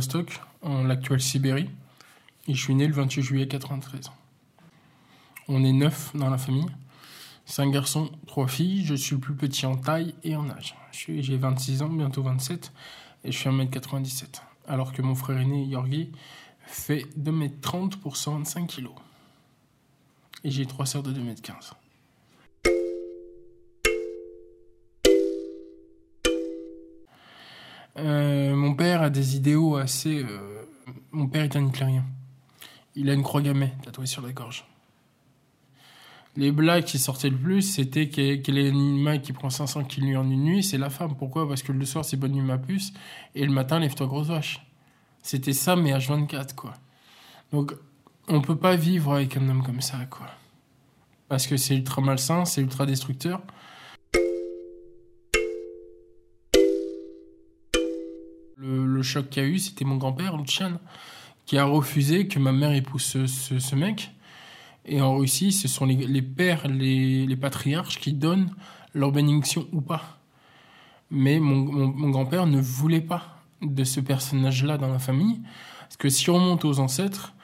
Vladivostok, en l'actuelle Sibérie. Et je suis né le 28 juillet 93. On est neuf dans la famille. Cinq garçons, trois filles. Je suis le plus petit en taille et en âge. J'ai 26 ans, bientôt 27, et je suis 1m97. Alors que mon frère aîné, Yorgi, fait 2m30 pour 125 kg. Et j'ai trois sœurs de 2m15. Euh, mon père a des idéaux assez. Euh, mon père est un hitlérien. Il a une croix gammée tatouée sur la gorge. Les blagues qui sortaient le plus, c'était quel est l'animal qui prend 500 kilos en une nuit C'est la femme. Pourquoi? Parce que le soir, c'est bonne nuit ma puce, et le matin, lève-toi grosse vache. C'était ça, mais H24, quoi. Donc, on peut pas vivre avec un homme comme ça, quoi. Parce que c'est ultra malsain, c'est ultra destructeur. Le, choc qu'il y a eu, c'était mon grand-père, Lucian, qui a refusé que ma mère épouse ce, mec. Et en Russie, ce sont les, pères, les, patriarches qui donnent leur bénédiction ou pas. Mais mon, grand-père ne voulait pas de ce personnage-là dans la famille. Parce que si on remonte aux ancêtres,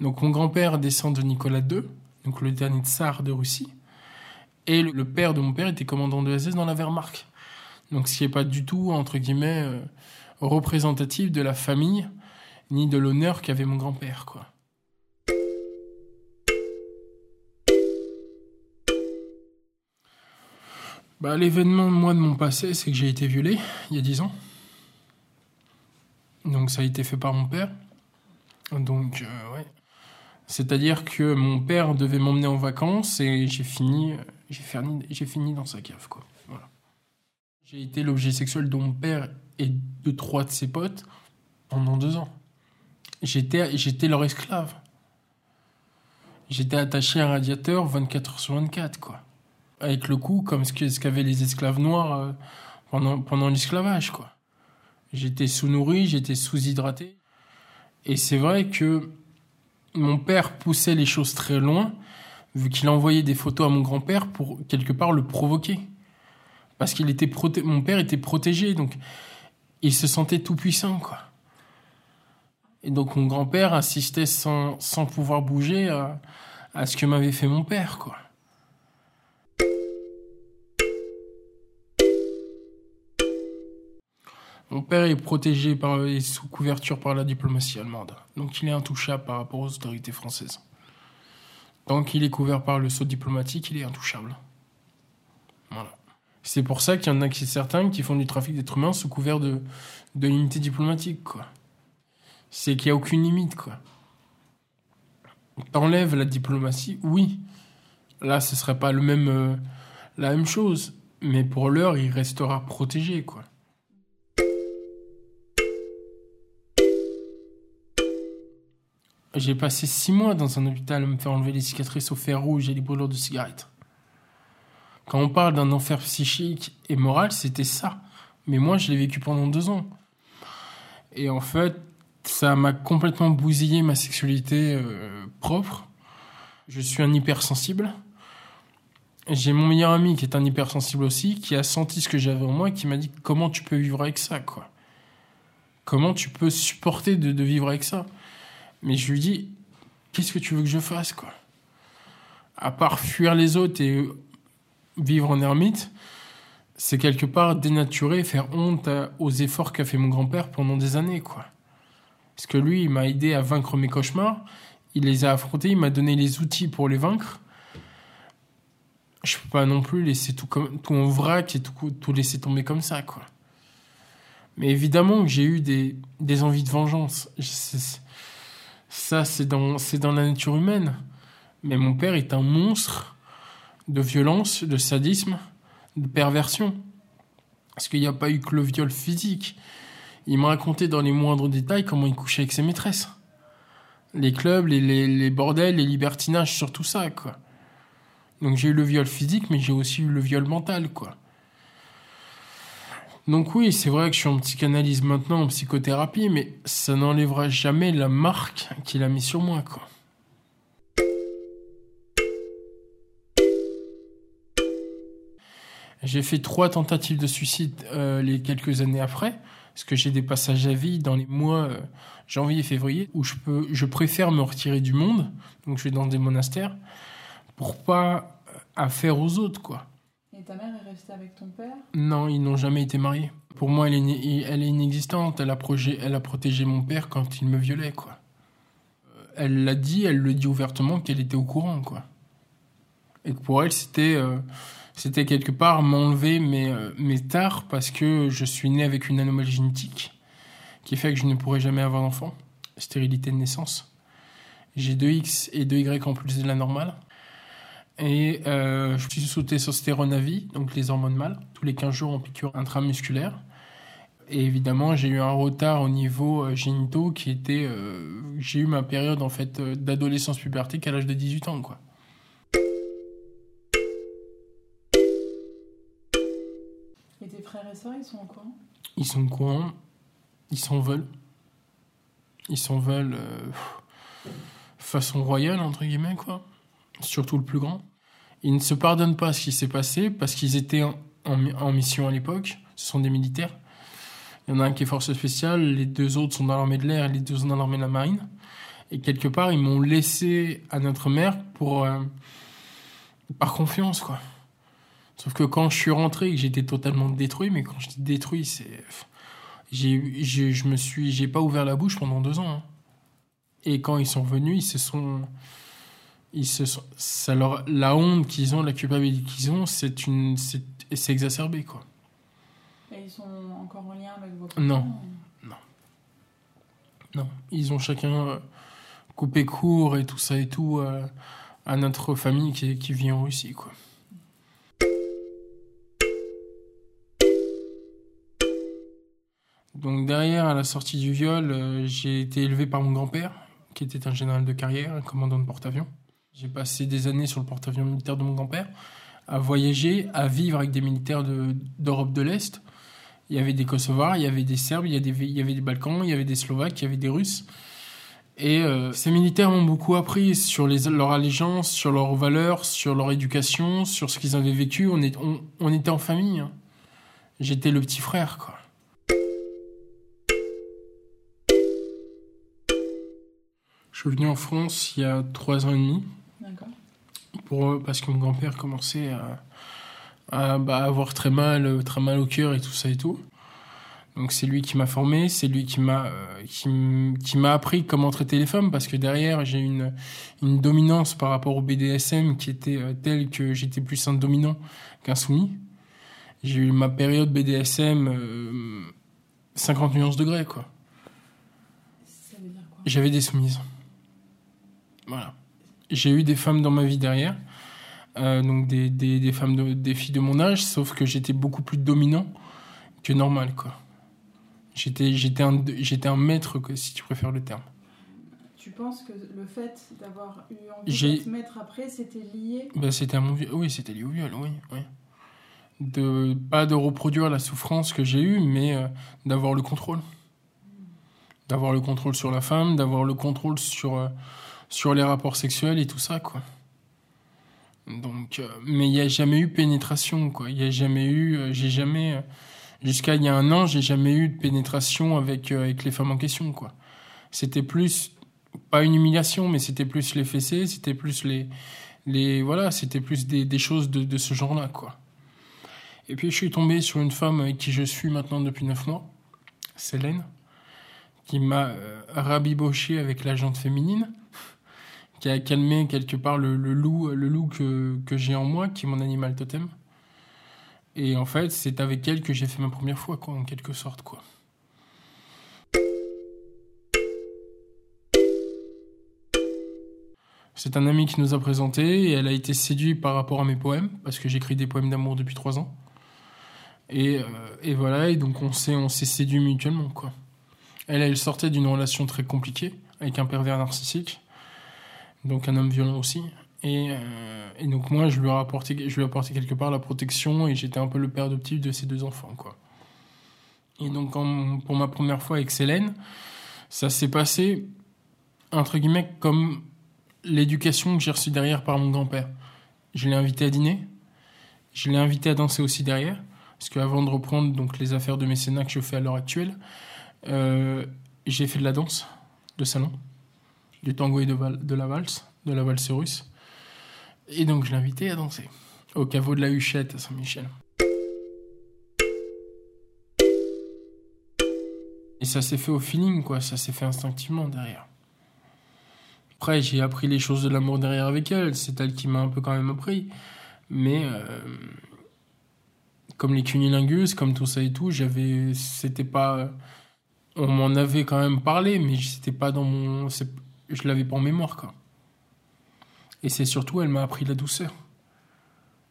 donc mon grand-père descend de Nicolas II, donc le dernier tsar de Russie. Et le, père de mon père était commandant de SS dans la Wehrmacht. Donc ce qui n'est pas du tout, entre guillemets, euh, représentatif de la famille ni de l'honneur qu'avait mon grand-père, quoi. Bah, l'événement, moi, de mon passé, c'est que j'ai été violé il y a dix ans. Donc, ça a été fait par mon père. Donc, euh, ouais. C'est-à-dire que mon père devait m'emmener en vacances et j'ai fini, j'ai fini, j'ai fini dans sa cave, quoi. J'ai été l'objet sexuel de mon père et de trois de ses potes pendant deux ans. J'étais, leur esclave. J'étais attaché à un radiateur 24 heures sur 24, quoi. Avec le coup, comme ce, qu'avaient les esclaves noirs euh, pendant, pendant l'esclavage, quoi. J'étais sous-nourri, j'étais sous-hydraté. Et c'est vrai que mon père poussait les choses très loin, vu qu'il envoyait des photos à mon grand-père pour quelque part le provoquer. Parce qu'il était mon père était protégé, donc il se sentait tout puissant, quoi. Et donc mon grand-père insistait sans, pouvoir bouger à, à ce que m'avait fait mon père, quoi. Mon père est protégé par, et sous couverture par la diplomatie allemande, donc il est intouchable par rapport aux autorités françaises. Tant qu'il est couvert par le sceau diplomatique, il est intouchable. C'est pour ça qu'il y en a qui certains qui font du trafic d'êtres humains sous couvert de, de l'unité diplomatique, quoi. C'est qu'il n'y a aucune limite, quoi. T'enlèves la diplomatie, oui. Là, ce serait pas le même, euh, la même chose. Mais pour l'heure, il restera protégé, quoi. J'ai passé six mois dans un hôpital à me faire enlever les cicatrices au fer rouge et les brûlures de cigarettes. Quand on parle d'un enfer psychique et moral, c'était ça. Mais moi, je l'ai vécu pendant deux ans. Et en fait, ça m'a complètement bousillé ma sexualité euh, propre. Je suis un hypersensible. J'ai mon meilleur ami qui est un hypersensible aussi, qui a senti ce que j'avais en moi, et qui m'a dit comment tu peux vivre avec ça, quoi? Comment tu peux supporter de vivre avec ça? Mais je lui dis, qu'est-ce que tu veux que je fasse, quoi? À part fuir les autres et vivre en ermite, c'est quelque part dénaturer, faire honte aux efforts qu'a fait mon grand-père pendant des années, quoi. Parce que lui, il m'a aidé à vaincre mes cauchemars, il les a affrontés, il m'a donné les outils pour les vaincre. Je peux pas non plus laisser tout, comme, tout en vrac et tout, tout laisser tomber comme ça, quoi. Mais évidemment que j'ai eu des, des envies de vengeance. Ça, c'est dans, c'est dans la nature humaine. Mais mon père est un monstre de violence, de sadisme, de perversion. Parce qu'il n'y a pas eu que le viol physique? Il m'a raconté dans les moindres détails comment il couchait avec ses maîtresses. Les clubs, les, bordels, les libertinages sur tout ça, quoi. Donc j'ai eu le viol physique, mais j'ai aussi eu le viol mental, quoi. Donc oui, c'est vrai que je suis en psychanalyse maintenant, en psychothérapie, mais ça n'enlèvera jamais la marque qu'il a mis sur moi, quoi. J'ai fait trois tentatives de suicide euh, les quelques années après, parce que j'ai des passages à vie dans les mois euh, janvier et février où je peux, je préfère me retirer du monde, donc je vais dans des monastères pour pas affaire aux autres, quoi. Et ta mère est restée avec ton père? Non, ils n'ont jamais été mariés. Pour moi, elle est, elle est inexistante. Elle a, progé- elle a protégé mon père quand il me violait, quoi. Euh, Elle l'a dit, elle le dit ouvertement qu'elle était au courant, quoi. Et que pour elle, c'était, euh, c'était quelque part m'enlever mes, euh, mes tares parce que je suis né avec une anomalie génétique qui fait que je ne pourrai jamais avoir d'enfant. Stérilité de naissance. J'ai 2 X et 2 Y en plus de la normale. Et euh, je suis sous testostérone à vie, donc les hormones mâles, tous les 15 jours en piqûre intramusculaire. Et évidemment, j'ai eu un retard au niveau euh, génitaux qui était. euh, j'ai eu ma période en fait d'adolescence puberté qu'à l'âge de 18 ans, quoi. Ils sont au courant Ils s'en veulent. Ils s'en veulent euh, façon royale, entre guillemets, quoi. Surtout le plus grand. Ils ne se pardonnent pas ce qui s'est passé parce qu'ils étaient en, en- en mission à l'époque. Ce sont des militaires. Il y en a un qui est force spéciale, les deux autres sont dans l'armée de l'air et les deux sont dans l'armée de la marine. Et quelque part, ils m'ont laissé à notre mère pour. euh, par confiance, quoi. Sauf que quand je suis rentré j'étais totalement détruit, mais quand je dis détruit, c'est. J'ai, j'ai- je me suis, j'ai pas ouvert la bouche pendant deux ans. hein. Et quand ils sont venus, ils se sont, ils se sont, ça leur, la honte qu'ils ont, la culpabilité qu'ils ont, c'est une, c'est, c'est exacerbé quoi. Et ils sont encore en lien avec vos Non. parents Non, ils ont chacun euh, coupé court et tout ça et tout euh, à notre famille qui, qui vit en Russie quoi. Donc derrière, à la sortie du viol, euh, j'ai été élevé par mon grand-père, qui était un général de carrière, un commandant de porte-avions. J'ai passé des années sur le porte-avions militaire de mon grand-père, à voyager, à vivre avec des militaires de- d'Europe de, l'Est. Il y avait des Kosovars, il y avait des Serbes, il y, avait des Balkans, il y avait des Slovaques, il y avait des Russes. Et euh, ces militaires m'ont beaucoup appris sur leur allégeance, sur leurs valeurs, sur leur éducation, sur ce qu'ils avaient vécu. On, on était en famille. hein. J'étais le petit frère, quoi. Je suis venu en France il y a trois ans et demi D'accord. pour, euh, parce que mon grand-père commençait à, à, bah, avoir très mal, euh, très mal au cœur et tout ça et tout. Donc c'est lui qui m'a formé, c'est lui qui m'a euh, qui, m'a appris comment traiter les femmes parce que derrière j'ai une une dominance par rapport au BDSM qui était euh, telle que j'étais plus un dominant qu'un soumis. J'ai eu ma période BDSM euh, 50 nuances degrés quoi? J'avais des soumises. Voilà. J'ai eu des femmes dans ma vie derrière, euh, donc des, des, des femmes, de, des filles de mon âge, sauf que j'étais beaucoup plus dominant que normal, quoi. J'étais, j'étais un, j'étais un maître, quoi, si tu préfères le terme. Tu penses que le fait d'avoir eu envie J'ai- de te mettre après, c'était lié? Ben, c'était à mon viol. Oui, c'était lié au viol, oui, oui. De, pas de reproduire la souffrance que j'ai eue, mais euh, d'avoir le contrôle. D'avoir le contrôle sur la femme, d'avoir le contrôle sur, euh, sur les rapports sexuels et tout ça, quoi. Donc, euh, mais il n'y a jamais eu pénétration, quoi. Il n'y a jamais eu, euh, j'ai jamais, euh, jusqu'à il y a un an, j'ai jamais eu de pénétration avec, avec les femmes en question, quoi. C'était plus, pas une humiliation, mais c'était plus les fessées, c'était plus les, les, voilà, c'était plus des, des choses de, de ce genre-là, quoi. Et puis je suis tombé sur une femme avec qui je suis maintenant depuis neuf mois, Célène, qui m'a rabiboché avec la jante féminine, qui a calmé quelque part le, loup, le loup que, que j'ai en moi, qui est mon animal totem. Et en fait, c'est avec elle que j'ai fait ma première fois, quoi, en quelque sorte, quoi. C'est un ami qui nous a présenté et elle a été séduite par rapport à mes poèmes, parce que j'écris des poèmes d'amour depuis trois ans. Et, euh, et voilà, et donc on s'est, on s'est séduit mutuellement, quoi. Elle, elle sortait d'une relation très compliquée, avec un pervers narcissique, donc un homme violent aussi. Et, euh, donc moi, je lui, ai apporté, je lui apporté quelque part la protection, et j'étais un peu le père adoptif de ces deux enfants, quoi. Et donc pour ma première fois avec Célène, ça s'est passé, entre guillemets, comme l'éducation que j'ai reçue derrière par mon grand-père. Je l'ai invité à dîner. Je l'ai invité à danser aussi derrière, parce qu'avant de reprendre donc les affaires de mécénat que je fais à l'heure actuelle, euh, j'ai fait de la danse de salon, du tango et de, la valse, de la valse russe. Et donc je invité à danser au caveau de la Huchette à Saint-Michel. Et ça s'est fait au feeling, quoi. Ça s'est fait instinctivement derrière. Après, j'ai appris les choses de l'amour derrière avec elle. C'est elle qui m'a un peu quand même appris. Mais euh, comme les cunilingus, comme tout ça et tout, j'avais, c'était pas, on m'en avait quand même parlé, mais c'était pas dans mon, je l'avais pas en mémoire quoi. Et c'est surtout, elle m'a appris la douceur.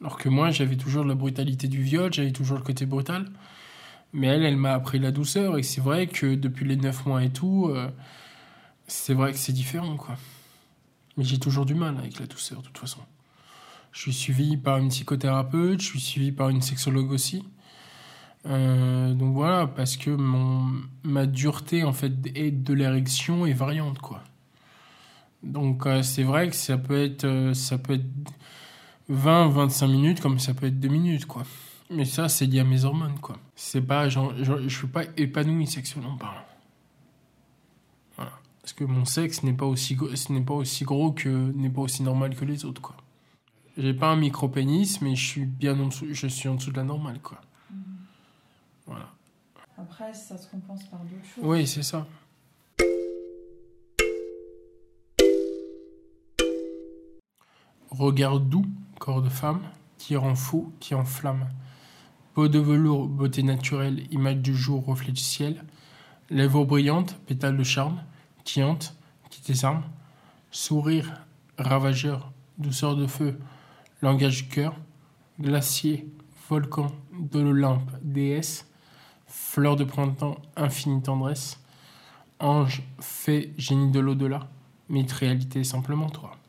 Alors que moi, j'avais toujours la brutalité du viol, j'avais toujours le côté brutal. Mais elle, elle m'a appris la douceur. Et c'est vrai que depuis les neuf mois et tout, euh, c'est vrai que c'est différent, quoi. Mais j'ai toujours du mal avec la douceur, de toute façon. Je suis suivi par une psychothérapeute, je suis suivi par une sexologue aussi. Euh, donc voilà, parce que mon, ma dureté en fait de l'érection est variante quoi. Donc euh, c'est vrai que ça peut être ça peut être 20 25 minutes comme ça peut être 2 minutes quoi. Mais ça, c'est lié à mes hormones, quoi. C'est pas, genre, je suis pas épanoui sexuellement parlant. Voilà. Parce que mon sexe n'est pas aussi, n'est pas aussi gros que, n'est pas aussi normal que les autres, quoi. J'ai pas un micro-pénis, mais je suis bien en dessous, je suis en dessous de la normale, quoi. Mm-hmm. Voilà. Après, ça se compense par d'autres choses. Oui, c'est ça. Regard doux, corps de femme, qui rend fou, qui enflamme. Peau de velours, beauté naturelle, image du jour, reflet du ciel. Lèvres brillantes, pétales de charme, qui hante, qui désarme. Sourire, ravageur, douceur de feu, langage du cœur. Glacier, volcan, de l'Olympe, déesse. Fleur de printemps, infinie tendresse. Ange, fée, génie de l'au-delà. Mythe, réalité, simplement toi.